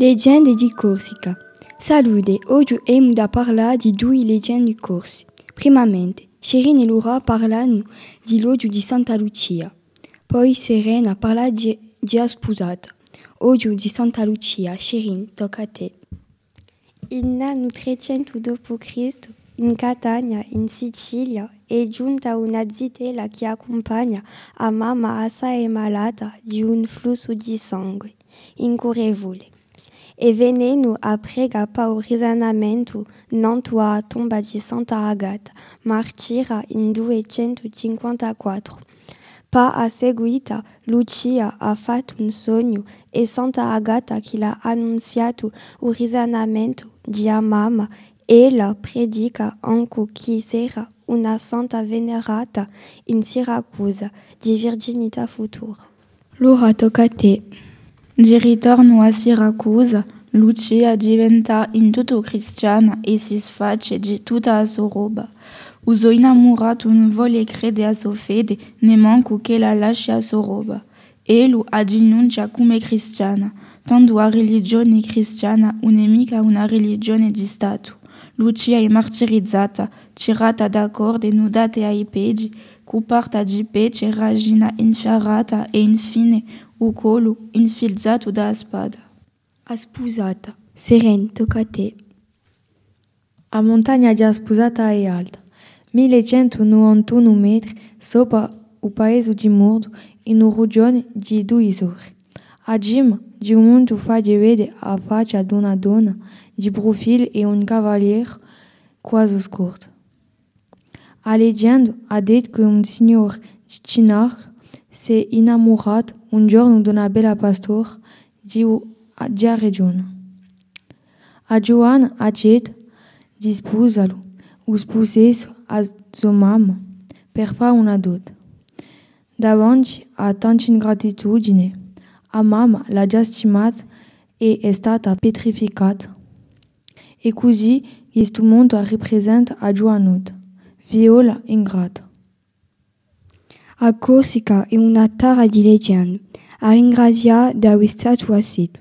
Leggende di Corsica. Salute, oggi abbiamo da parlare di due leggende Corsi. Primamente, Sherin e Laura parlano di l'odio di Santa Lucia. Poi Serena parla di, di sposata. Odio di Santa Lucia. Sherin, tocca a te. In anno 300 d.C., in Catania, in Sicilia, è giunta una zitella che accompagna a mamma assai malata di un flusso di sangue incurevole. E venendo a prega paurizanamento nanto a tomba di Santa Agata, martira in 254. Pa a seguita, Lucia ha fatto un sogno e Santa Agata che l'ha annunziato il risanamento di mamma ella predica anche che sarà una santa venerata in Siracusa di virginità futura. Laura, tocca a. Di ritorno a Siracusa, Lucia diventa in tutto cristiana e si sfaccia di tutta la sua roba. Uso innamorato non vuole credere a sua fede, neanche che la lascia a sua roba. Elu addenuncia come cristiana, tanto la religione cristiana non è mica una religione di Stato. Lucia è martirizzata, tirata da corde nudate ai piedi, coperta di pece ragina infiarata e infine o collo infilzato da spada. Sposata. Seren, tocca a te. A montagna di Sposata è alta, 1191 metri sopra il paese di Murdo, in una regione di due isole. A cima di un monte fa di vedere a faccia di una donna di profilo e un cavaliere quasi scurto. A un signor di Cinar si è innamorato un giorno di una bella pastora regione. A Giovanna ha chiesto di sposarlo o sposato a mamma per fare una dote. Davanti a tanta ingratitudine, a mamma l'ha già stimata e è stata petrificata. E così questo mondo rappresenta a Giovannuta, viola ingrata. A Corsica è una terra di. A ringraziare da sito.